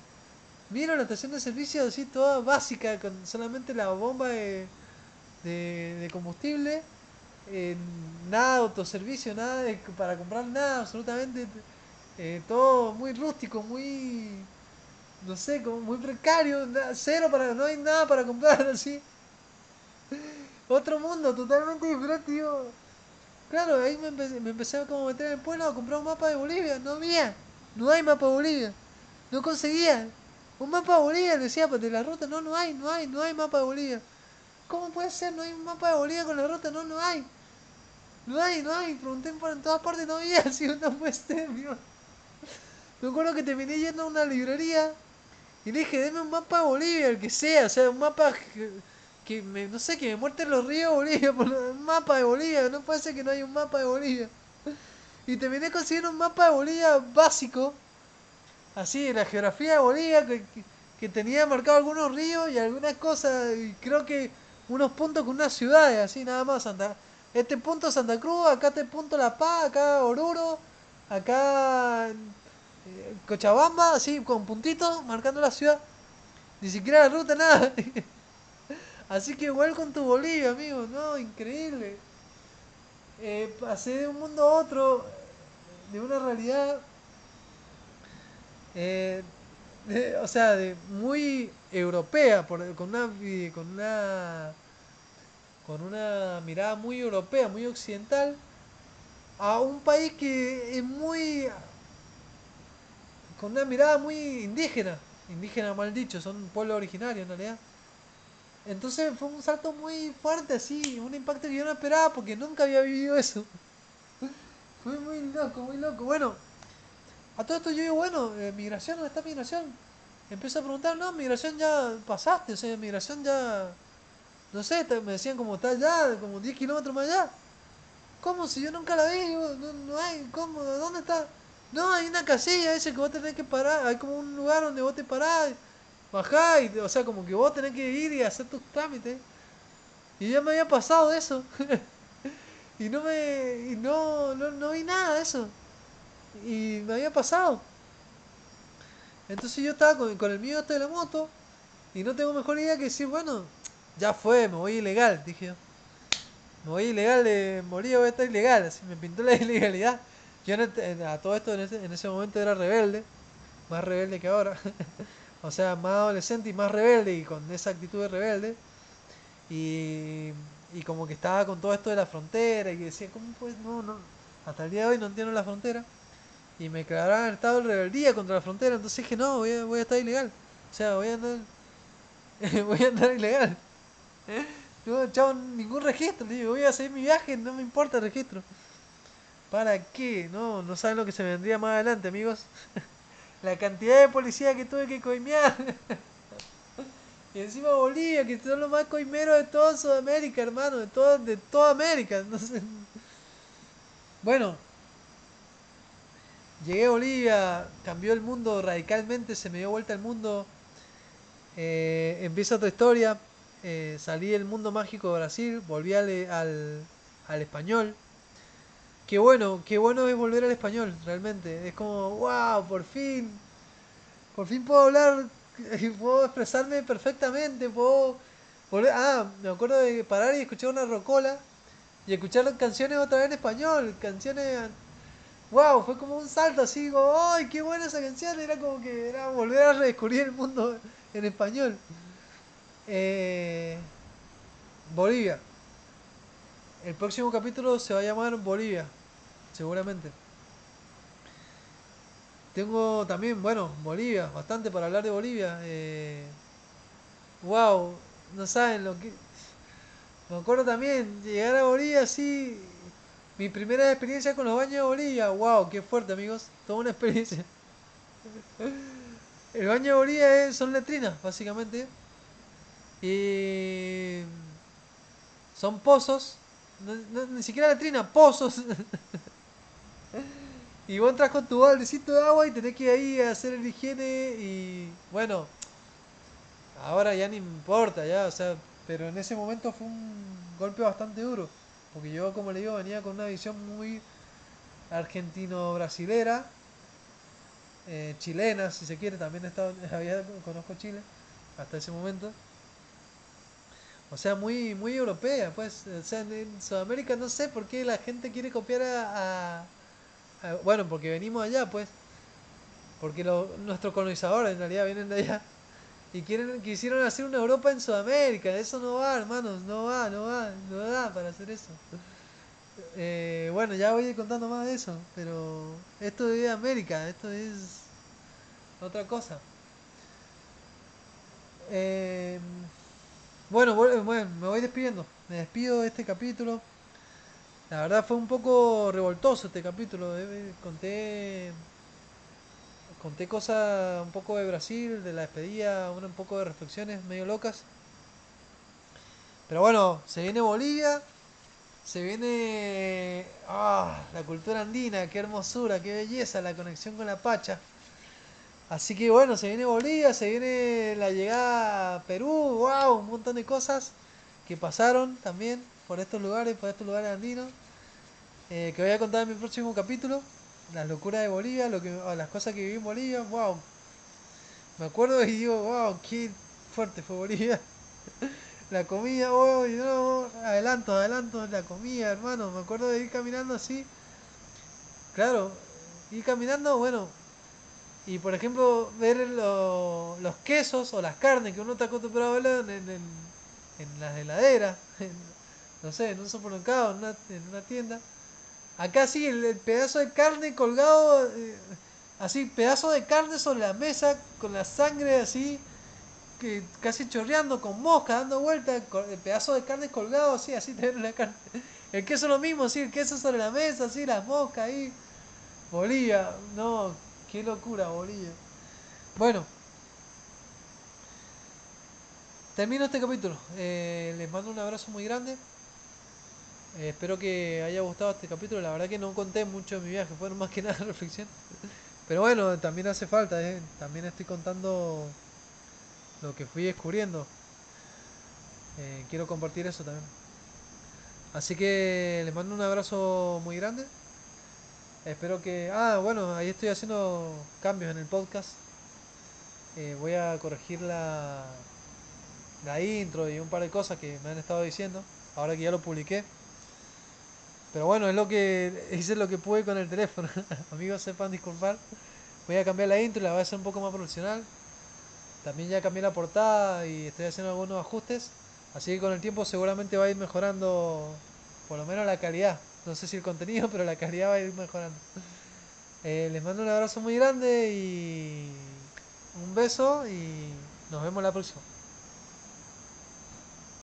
Miro la estación de servicio así toda básica, con solamente la bomba de, de, combustible, nada de autoservicio, nada de, para comprar nada, absolutamente eh, todo muy rústico, muy, no sé, como muy precario, cero para, no hay nada para comprar así. Otro mundo totalmente diferente. Claro, ahí me empecé, me empecé a como meter en el pueblo a comprar un mapa de Bolivia. No había, no hay mapa de Bolivia. No conseguía. Un mapa de Bolivia, decía, pues de la ruta, no, no hay, no hay, no hay mapa de Bolivia. ¿Cómo puede ser? No hay un mapa de Bolivia con la ruta, no, no hay. No hay, no hay. Pregunté por en todas partes, no había, si no puede ser, Me acuerdo que terminé yendo a una librería y le dije, deme un mapa de Bolivia, el que sea, o sea, un mapa que me, no sé, que me muerten los ríos de Bolivia por un mapa de Bolivia, no puede ser que no haya un mapa de Bolivia. Y terminé consiguiendo un mapa de Bolivia básico, así, la geografía de Bolivia, que, que, tenía marcado algunos ríos y algunas cosas, y creo que unos puntos con unas ciudades, así nada más, Santa, este punto Santa Cruz, acá este punto La Paz, acá Oruro, acá eh, Cochabamba, así con puntitos marcando la ciudad, ni siquiera la ruta, nada. Así que igual con tu Bolivia, amigo, no, increíble. Eh, pasé de un mundo a otro, de una realidad, eh, o sea, de muy europea, con una, con una, con una mirada muy europea, muy occidental, a un país que es muy, con una mirada muy indígena, indígena mal dicho, son pueblos originarios en realidad entonces fue un salto muy fuerte, así, un impacto que yo no esperaba porque nunca había vivido eso. fue muy loco, muy loco. Bueno, a todo esto yo digo, bueno, eh, migración, ¿dónde está migración? Empiezo a preguntar, no, migración ya pasaste, o sea, migración ya, no sé, me decían como está allá, como 10 kilómetros más allá. ¿Cómo? Si yo nunca la vi, no, no hay, ¿cómo? ¿Dónde está? No, hay una casilla ese que vos tenés que parar, hay como un lugar donde vos te parás Bajá, y, o sea, como que vos tenés que ir y hacer tus trámites. Y ya me había pasado eso. y no me. Y no, no, vi nada de eso. Y me había pasado. Entonces yo estaba con, con el mío este de la moto. Y no tengo mejor idea que decir, bueno, ya fue, me voy ilegal, dije yo. Me voy ilegal, de morir voy a estar ilegal. Así me pintó la ilegalidad. Yo a todo esto en ese, en ese momento era rebelde. Más rebelde que ahora. O sea, más adolescente y más rebelde y con esa actitud de rebelde. Y, y como que estaba con todo esto de la frontera y decía, ¿cómo pues? No, no. Hasta el día de hoy no entiendo la frontera. y me declararon estado de rebeldía contra la frontera. Entonces dije, no, voy a, voy a estar ilegal. O sea, voy a andar, voy a andar ilegal. No he echado ningún registro. Digo, voy a hacer mi viaje, no me importa el registro. ¿Para qué? No, no saben lo que se vendría más adelante, amigos. La cantidad de policía que tuve que coimear. Y encima Bolivia, que son los más coimeros de toda Sudamérica, hermano, de, todo, de toda América. Sé. Bueno, llegué a Bolivia, cambió el mundo radicalmente, se me dio vuelta el mundo. Eh, empieza otra historia. Eh, salí del mundo mágico de Brasil, volví al, al español. Qué bueno, qué bueno es volver al español, realmente. Es como, wow, por fin. Por fin puedo hablar puedo expresarme perfectamente, puedo volver... Ah, me acuerdo de parar y escuchar una rocola y escuchar canciones otra vez en español, canciones... Wow, fue como un salto así, como, ¡ay, qué buena esa canción! Era como que era volver a redescubrir el mundo en español. Eh, Bolivia. El próximo capítulo se va a llamar Bolivia, seguramente. Tengo también, bueno, Bolivia, bastante para hablar de Bolivia. Eh, wow, no saben lo que... Me acuerdo también, llegar a Bolivia así, mi primera experiencia con los baños de Bolivia, wow, qué fuerte amigos, toda una experiencia. El baño de Bolivia son letrinas, básicamente. Y son pozos, ni siquiera letrinas, pozos. Y vos entras con tu baldecito de agua y tenés que ir ahí a hacer el higiene y bueno, ahora ya no importa, ya, o sea, pero en ese momento fue un golpe bastante duro, porque yo, como le digo, venía con una visión muy argentino-brasilera, eh, chilena, si se quiere, también he estado, había, conozco Chile hasta ese momento. O sea, muy, muy europea, pues. O sea, en Sudamérica no sé por qué la gente quiere copiar a bueno, porque venimos allá, pues. Porque nuestros colonizadores en realidad vienen de allá. Y quieren, quisieron hacer una Europa en Sudamérica. Eso no va, hermanos. No va, no va. No da para hacer eso. Eh, bueno, ya voy contando más de eso. Pero esto es América. Esto es otra cosa. Eh, bueno, bueno, me voy despidiendo. Me despido de este capítulo. La verdad fue un poco revoltoso este capítulo. Eh, conté conté cosas un poco de Brasil, de la despedida, un poco de reflexiones medio locas. Pero bueno, se viene Bolivia, se viene ah, la cultura andina, qué hermosura, qué belleza, la conexión con la Pacha. Así que bueno, se viene Bolivia, se viene la llegada a Perú, wow, un montón de cosas que pasaron también por estos lugares, por estos lugares andinos, eh, que voy a contar en mi próximo capítulo, las locuras de Bolivia, lo que, las cosas que viví en Bolivia, wow. Me acuerdo y digo, wow, qué fuerte fue Bolivia. la comida, wow, y no, adelanto, adelanto, la comida, hermano. Me acuerdo de ir caminando así. Claro, ir caminando, bueno, y por ejemplo, ver los quesos o las carnes que uno está acostumbrado a ver en las heladeras, no sé, en un supermercado, en una, en una tienda. Acá sí, el, pedazo de carne colgado, eh, así, pedazo de carne sobre la mesa, con la sangre así, que casi chorreando, con mosca, dando vueltas, el pedazo de carne colgado así, así tener la carne. El queso lo mismo, sí, el queso sobre la mesa, así, las moscas ahí. Bolivia, no, qué locura, Bolivia. Bueno, termino este capítulo. Eh, les mando un abrazo muy grande. Eh, espero que haya gustado este capítulo. La verdad que no conté mucho de mi viaje, fueron más que nada reflexión. Pero bueno, también hace falta, ¿eh? también estoy contando lo que fui descubriendo. Eh, quiero compartir eso también. Así que les mando un abrazo muy grande. Espero que... Ah, bueno, ahí estoy haciendo cambios en el podcast. voy a corregir la, la intro y un par de cosas que me han estado diciendo. Ahora que ya lo publiqué. Pero bueno, es lo que hice lo que pude con el teléfono. Amigos, sepan disculpar. Voy a cambiar la intro, la voy a hacer un poco más profesional. También ya cambié la portada y estoy haciendo algunos ajustes. Así que con el tiempo seguramente va a ir mejorando por lo menos la calidad. No sé si el contenido, pero la calidad va a ir mejorando. Eh, les mando un abrazo muy grande y un beso y nos vemos la próxima.